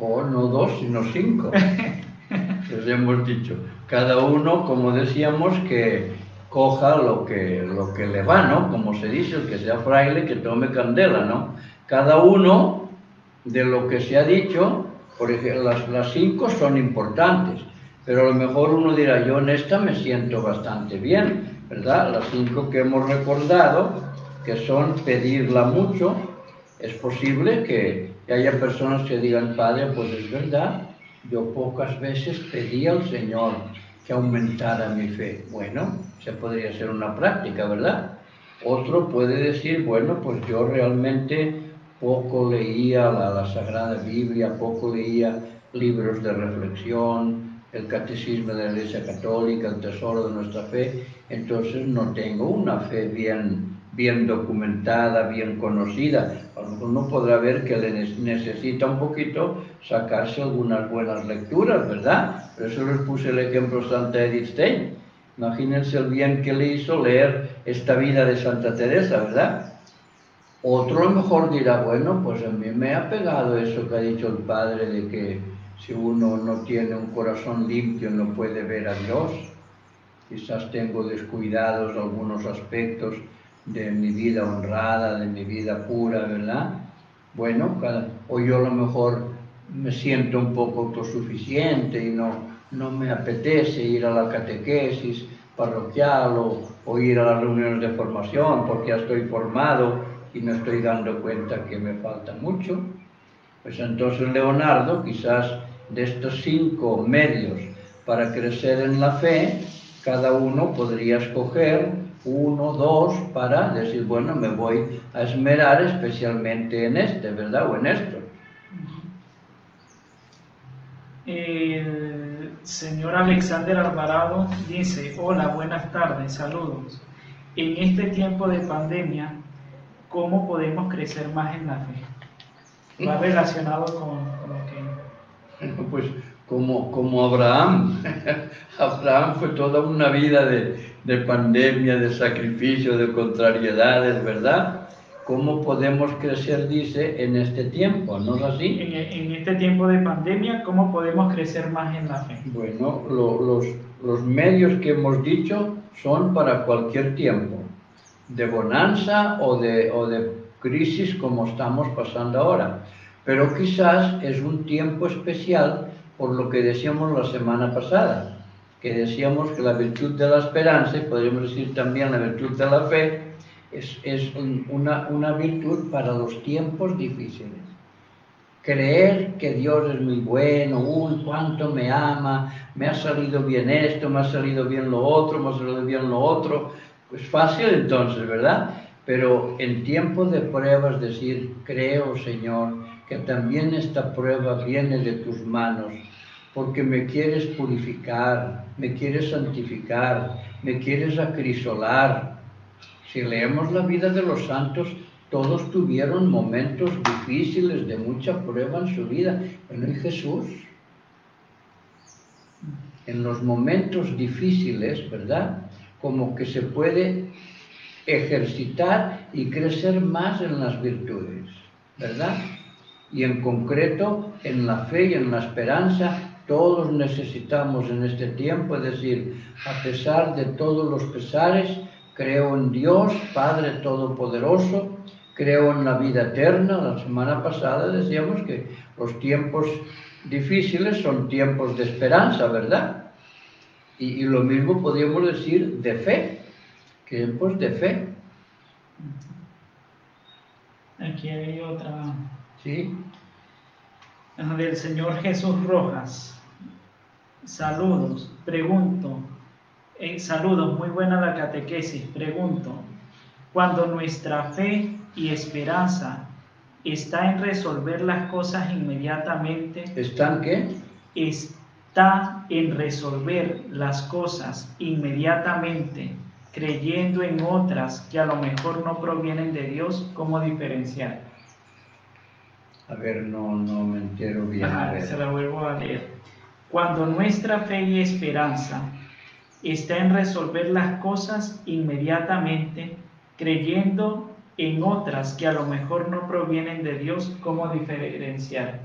[SPEAKER 2] O no dos, sino cinco. [LAUGHS] Les hemos dicho. Cada uno, como decíamos, que coja lo que, lo que le va, ¿no? Como se dice, el que sea fraile, que tome candela, ¿no? Cada uno de lo que se ha dicho, por ejemplo, las, las cinco son importantes, pero a lo mejor uno dirá, yo en esta me siento bastante bien, ¿verdad? Las cinco que hemos recordado, que son pedirla mucho, es posible que haya personas que digan, Padre, pues es verdad, yo pocas veces pedí al Señor que aumentara mi fe. Bueno, se podría ser una práctica, ¿verdad? Otro puede decir, bueno, pues yo realmente poco leía la, Sagrada Biblia, poco leía libros de reflexión, el catecismo de la Iglesia Católica, el tesoro de nuestra fe, entonces no tengo una fe bien, bien documentada, bien conocida. A lo mejor uno podrá ver que le necesita un poquito sacarse algunas buenas lecturas, ¿verdad? Por eso les puse el ejemplo Santa Edith Stein Imagínense el bien que le hizo leer esta vida de Santa Teresa, ¿verdad? Otro a lo mejor dirá, bueno, pues a mí me ha pegado eso que ha dicho el Padre de que si uno no tiene un corazón limpio no puede ver a Dios. Quizás tengo descuidados algunos aspectos de mi vida honrada, de mi vida pura, ¿verdad? Bueno, o yo a lo mejor me siento un poco autosuficiente y no, no me apetece ir a la catequesis parroquial o, ir a las reuniones de formación porque ya estoy formado y me estoy dando cuenta que me falta mucho. Pues entonces Leonardo, quizás de estos cinco medios para crecer en la fe, cada uno podría escoger uno, dos, para decir, bueno, me voy a esmerar especialmente en este, ¿verdad? O en esto.
[SPEAKER 1] El señor Alexander Alvarado dice, hola, buenas tardes, saludos. En este tiempo de pandemia, ¿cómo podemos crecer más en la fe? Va relacionado con,
[SPEAKER 2] que... Pues como, como Abraham. [LAUGHS] Abraham fue toda una vida de, de pandemia, de sacrificio, de contrariedades, ¿verdad? ¿Cómo podemos crecer, dice, en este tiempo? ¿No es así?
[SPEAKER 1] En, en este tiempo de pandemia, ¿cómo podemos crecer más en la fe?
[SPEAKER 2] Bueno, lo- los, los medios que hemos dicho son para cualquier tiempo, de bonanza o de, o de crisis como estamos pasando ahora. Pero quizás es un tiempo especial por lo que decíamos la semana pasada, que decíamos que la virtud de la esperanza, y podríamos decir también la virtud de la fe, es, es un- una, una virtud para los tiempos difíciles creer que Dios es muy bueno, uy, cuánto me ama, me ha salido bien esto, me ha salido bien lo otro, me ha salido bien lo otro, pues fácil entonces, ¿verdad? Pero en tiempos de pruebas decir, creo Señor, que también esta prueba viene de tus manos, porque me quieres purificar, me quieres santificar, me quieres acrisolar. Si leemos la vida de los santos, todos tuvieron momentos difíciles de mucha prueba en su vida. Bueno, ¿y Jesús? En los momentos difíciles, ¿verdad? Como que se puede ejercitar y crecer más en las virtudes, ¿verdad? Y en concreto, en la fe y en la esperanza, todos necesitamos en este tiempo, es decir, a pesar de todos los pesares, creo en Dios, Padre Todopoderoso, creo en la vida eterna. La semana pasada decíamos que los tiempos difíciles son tiempos de esperanza, ¿verdad? Y, y lo mismo podríamos decir de fe, tiempos de fe,
[SPEAKER 1] Aquí hay otra del señor Jesús Rojas. Saludos, pregunto. eh, saludos, muy buena la catequesis. Pregunto, cuando nuestra fe y esperanza está en resolver las cosas inmediatamente,
[SPEAKER 2] ¿Están qué?
[SPEAKER 1] está en resolver las cosas inmediatamente, creyendo en otras que a lo mejor no provienen de Dios, ¿cómo diferenciar?
[SPEAKER 2] A ver, no, no me entero bien.
[SPEAKER 1] Ajá, se la vuelvo a leer. Cuando nuestra fe y esperanza está en resolver las cosas inmediatamente, creyendo en otras que a lo mejor no provienen de Dios, ¿cómo diferenciar?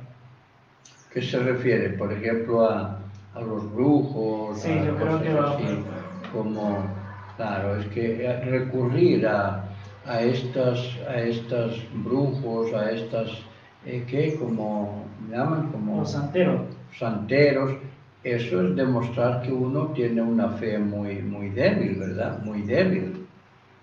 [SPEAKER 2] ¿Qué se refiere? Por ejemplo, a, a los brujos,
[SPEAKER 1] Sí,
[SPEAKER 2] a
[SPEAKER 1] yo creo que va
[SPEAKER 2] así, como, claro, es que eh, recurrir a, a estas, a estas brujos, a estas, eh, ¿qué? Como, llaman? Como
[SPEAKER 1] Los santeros.
[SPEAKER 2] santeros, eso es demostrar que uno tiene una fe muy, muy débil, ¿verdad? Muy débil,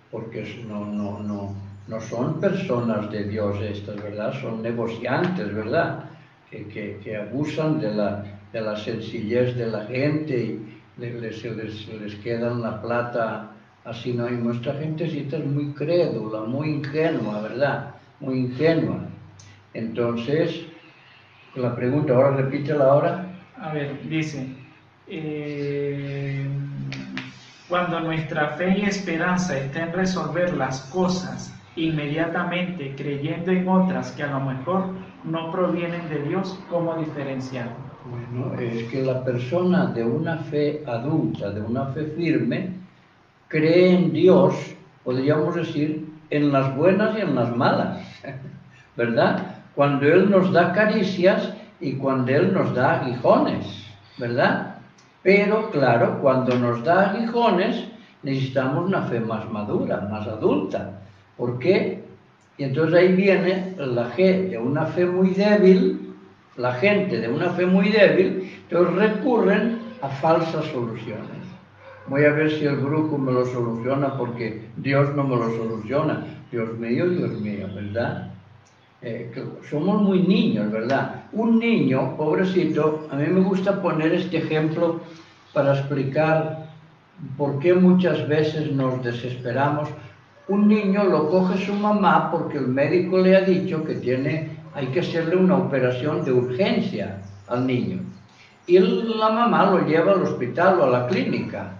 [SPEAKER 2] porque no, no, no, no son personas de Dios estas, ¿verdad? Son negociantes, ¿verdad? Que, que, que abusan de la, de la sencillez de la gente y les, se les queda la plata así, ¿no? Y nuestra gentecita es muy crédula, muy ingenua, ¿verdad? Muy ingenua. Entonces, la pregunta, ahora repítela ahora.
[SPEAKER 1] A ver, dice, eh, cuando nuestra fe y esperanza está en resolver las cosas inmediatamente, creyendo en otras que a lo mejor no provienen de Dios, ¿cómo diferenciar?
[SPEAKER 2] Bueno, es que la persona de una fe adulta, de una fe firme, cree en Dios, podríamos decir, en las buenas y en las malas, [LAUGHS] ¿verdad? Cuando Él nos da caricias y cuando Él nos da aguijones, ¿verdad? Pero claro, cuando nos da aguijones necesitamos una fe más madura, más adulta. ¿Por qué? Y entonces ahí viene la fe de una fe muy débil, la gente de una fe muy débil, entonces recurren a falsas soluciones. Voy a ver si el brujo me lo soluciona porque Dios no me lo soluciona. Dios mío, Dios mío, ¿verdad? Eh, somos muy niños, ¿verdad? Un niño, pobrecito, a mí me gusta poner este ejemplo para explicar por qué muchas veces nos desesperamos. Un niño lo coge su mamá porque el médico le ha dicho que tiene, hay que hacerle una operación de urgencia al niño. Y la mamá lo lleva al hospital o a la clínica.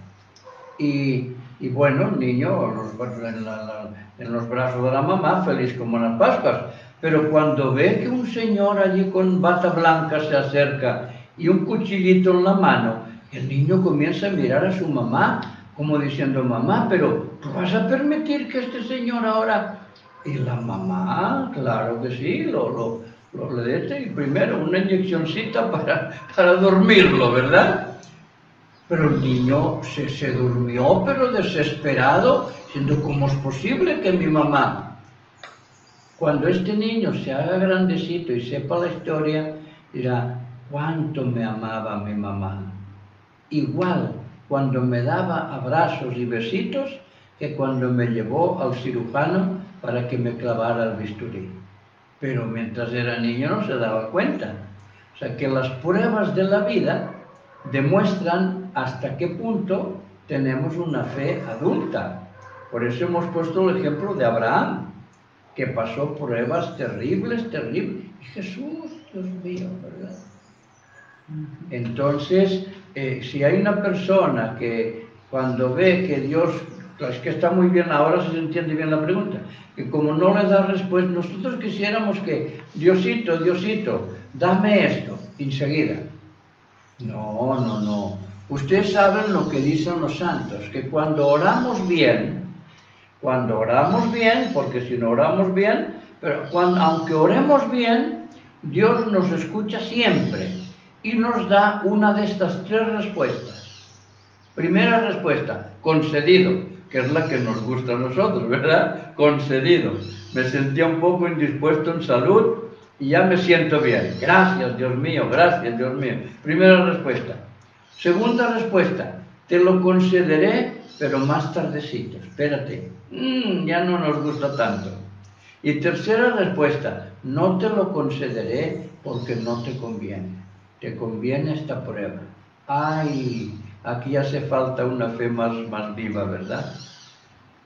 [SPEAKER 2] Y, y bueno, el niño los- en, la- la- en los brazos de la mamá, feliz como las Pascuas. Pero cuando ve que un señor allí con bata blanca se acerca y un cuchillito en la mano, el niño comienza a mirar a su mamá como diciendo, mamá, pero ¿tú vas a permitir que este señor ahora... Y la mamá, claro que sí, lo, lo, lo le dé primero una inyeccióncita para, para dormirlo, ¿verdad? Pero el niño se, se durmió, pero desesperado, diciendo, ¿cómo es posible que mi mamá cuando este niño se haga grandecito y sepa la historia, dirá, cuánto me amaba mi mamá. Igual cuando me daba abrazos y besitos que cuando me llevó al cirujano para que me clavara el bisturí. Pero mientras era niño no se daba cuenta. O sea que las pruebas de la vida demuestran hasta qué punto tenemos una fe adulta. Por eso hemos puesto el ejemplo de Abraham que pasó pruebas terribles, terribles. Y Jesús, Dios mío, ¿verdad? Entonces, eh, si hay una persona que cuando ve que Dios, es que está muy bien, ahora se entiende bien la pregunta, que como no le da respuesta, nosotros quisiéramos que, Diosito, Diosito, dame esto, enseguida. No, no, no. Ustedes saben lo que dicen los santos, que cuando oramos bien, cuando oramos bien, porque si no oramos bien, pero cuando, aunque oremos bien, Dios nos escucha siempre y nos da una de estas tres respuestas. Primera respuesta, concedido, que es la que nos gusta a nosotros, ¿verdad? Concedido. Me sentía un poco indispuesto en salud y ya me siento bien. Gracias, Dios mío, gracias, Dios mío. Primera respuesta. Segunda respuesta, te lo concederé, pero más tardecito, espérate. Mm, ya no nos gusta tanto. Y tercera respuesta, no te lo concederé porque no te conviene. Te conviene esta prueba. Ay, aquí hace falta una fe más, más viva, ¿verdad?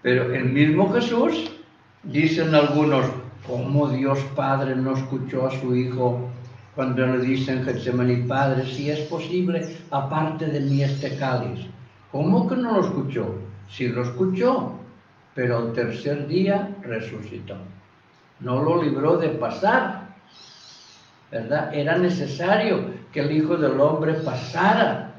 [SPEAKER 2] Pero el mismo Jesús, dicen algunos, ¿cómo Dios Padre no escuchó a su Hijo cuando le dicen Getsemaní, Padre, si es posible, aparte de mí este cáliz? ¿Cómo que no lo escuchó? Si lo escuchó, pero al tercer día resucitó. No lo libró de pasar, ¿verdad? Era necesario que el Hijo del Hombre pasara.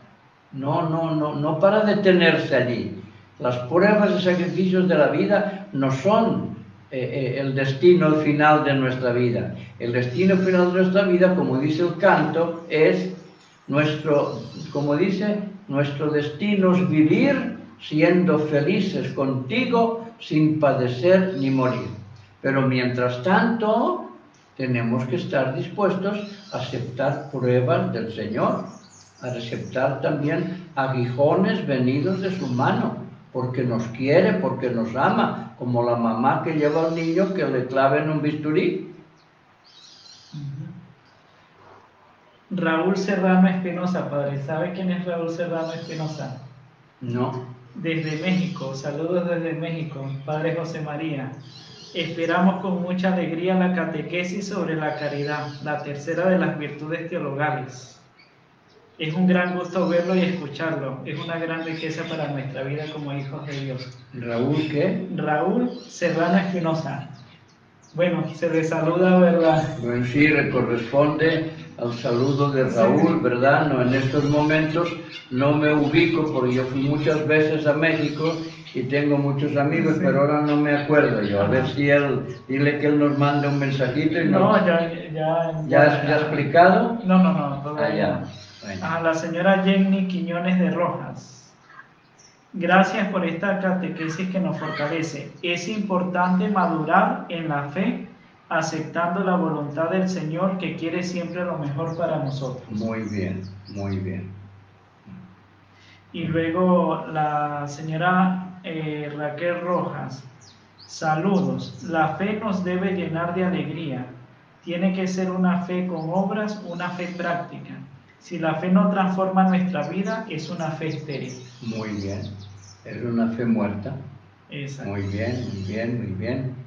[SPEAKER 2] No, no, no, no para detenerse allí. Las pruebas y sacrificios de la vida no son eh, eh, el destino final de nuestra vida. El destino final de nuestra vida, como dice el canto, es nuestro, como dice, nuestro destino es vivir siendo felices contigo sin padecer ni morir. Pero mientras tanto, tenemos que estar dispuestos a aceptar pruebas del Señor, a aceptar también aguijones venidos de su mano, porque nos quiere, porque nos ama, como la mamá que lleva al niño que le clave en un bisturí.
[SPEAKER 1] Raúl Serrano Espinosa, padre, ¿sabe quién es Raúl Serrano Espinosa?
[SPEAKER 2] No
[SPEAKER 1] desde México, saludos desde México, Padre José María. Esperamos con mucha alegría la catequesis sobre la caridad, la tercera de las virtudes teologales. Es un gran gusto verlo y escucharlo. Es una gran riqueza para nuestra vida como hijos de Dios.
[SPEAKER 2] ¿Raúl qué?
[SPEAKER 1] Raúl Serrano Espinosa. Bueno, se le saluda, ¿verdad?
[SPEAKER 2] Bueno, sí, corresponde al saludo de Raúl, ¿verdad? No, en estos momentos no me ubico porque yo fui muchas veces a México y tengo muchos amigos, pero ahora no me acuerdo yo. A ver si él, dile que él nos mande un mensajito y
[SPEAKER 1] No, ya, ya,
[SPEAKER 2] ya. ¿Ya, explicado?
[SPEAKER 1] No, no, no, todavía. Ah, A la señora Jenny Quiñones de Rojas. Gracias por esta catequesis que nos fortalece. Es importante madurar en la fe aceptando la voluntad del Señor que quiere siempre lo mejor para nosotros.
[SPEAKER 2] Muy bien, muy bien.
[SPEAKER 1] Y luego la señora eh, Raquel Rojas, saludos. La fe nos debe llenar de alegría. Tiene que ser una fe con obras, una fe práctica. Si la fe no transforma nuestra vida, es una fe estéril.
[SPEAKER 2] Muy bien. Es una fe muerta.
[SPEAKER 1] Exacto.
[SPEAKER 2] Muy bien, muy bien, muy bien.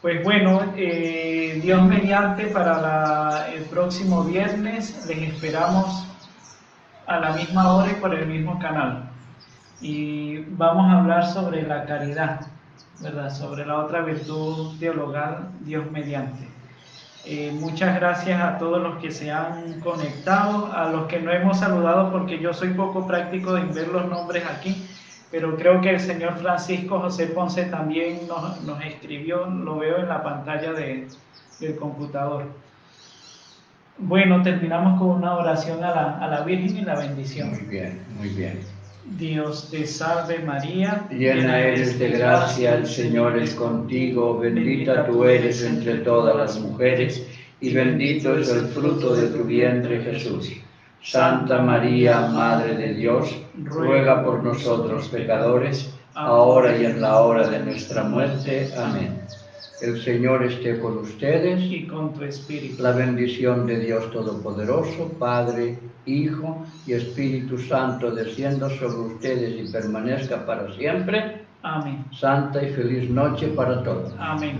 [SPEAKER 1] Pues bueno, eh, Dios mediante para el próximo viernes les esperamos a la misma hora y por el mismo canal. Y vamos a hablar sobre la caridad, ¿verdad? Sobre la otra virtud teologal, Dios mediante. Eh, muchas gracias a todos los que se han conectado, a los que no hemos saludado porque yo soy poco práctico en ver los nombres aquí, pero creo que el señor Francisco José Ponce también nos, nos escribió, lo veo en la pantalla de, del computador. Bueno, terminamos con una oración a la, a la Virgen y la bendición.
[SPEAKER 2] Muy bien, muy bien.
[SPEAKER 1] Dios te salve María,
[SPEAKER 2] Llena eres de gracia, el Señor es contigo, bendita tú eres entre todas las mujeres, y bendito es el fruto de tu vientre Jesús. Santa María, Madre de Dios, ruega por nosotros pecadores, ahora y en la hora de nuestra muerte. Amén. El Señor esté con ustedes.
[SPEAKER 1] y con tu espíritu.
[SPEAKER 2] La bendición de Dios Todopoderoso, Padre, Hijo y Espíritu Santo, descienda sobre ustedes y permanezca para siempre.
[SPEAKER 1] Amén.
[SPEAKER 2] Santa y feliz noche para todos.
[SPEAKER 1] Amén.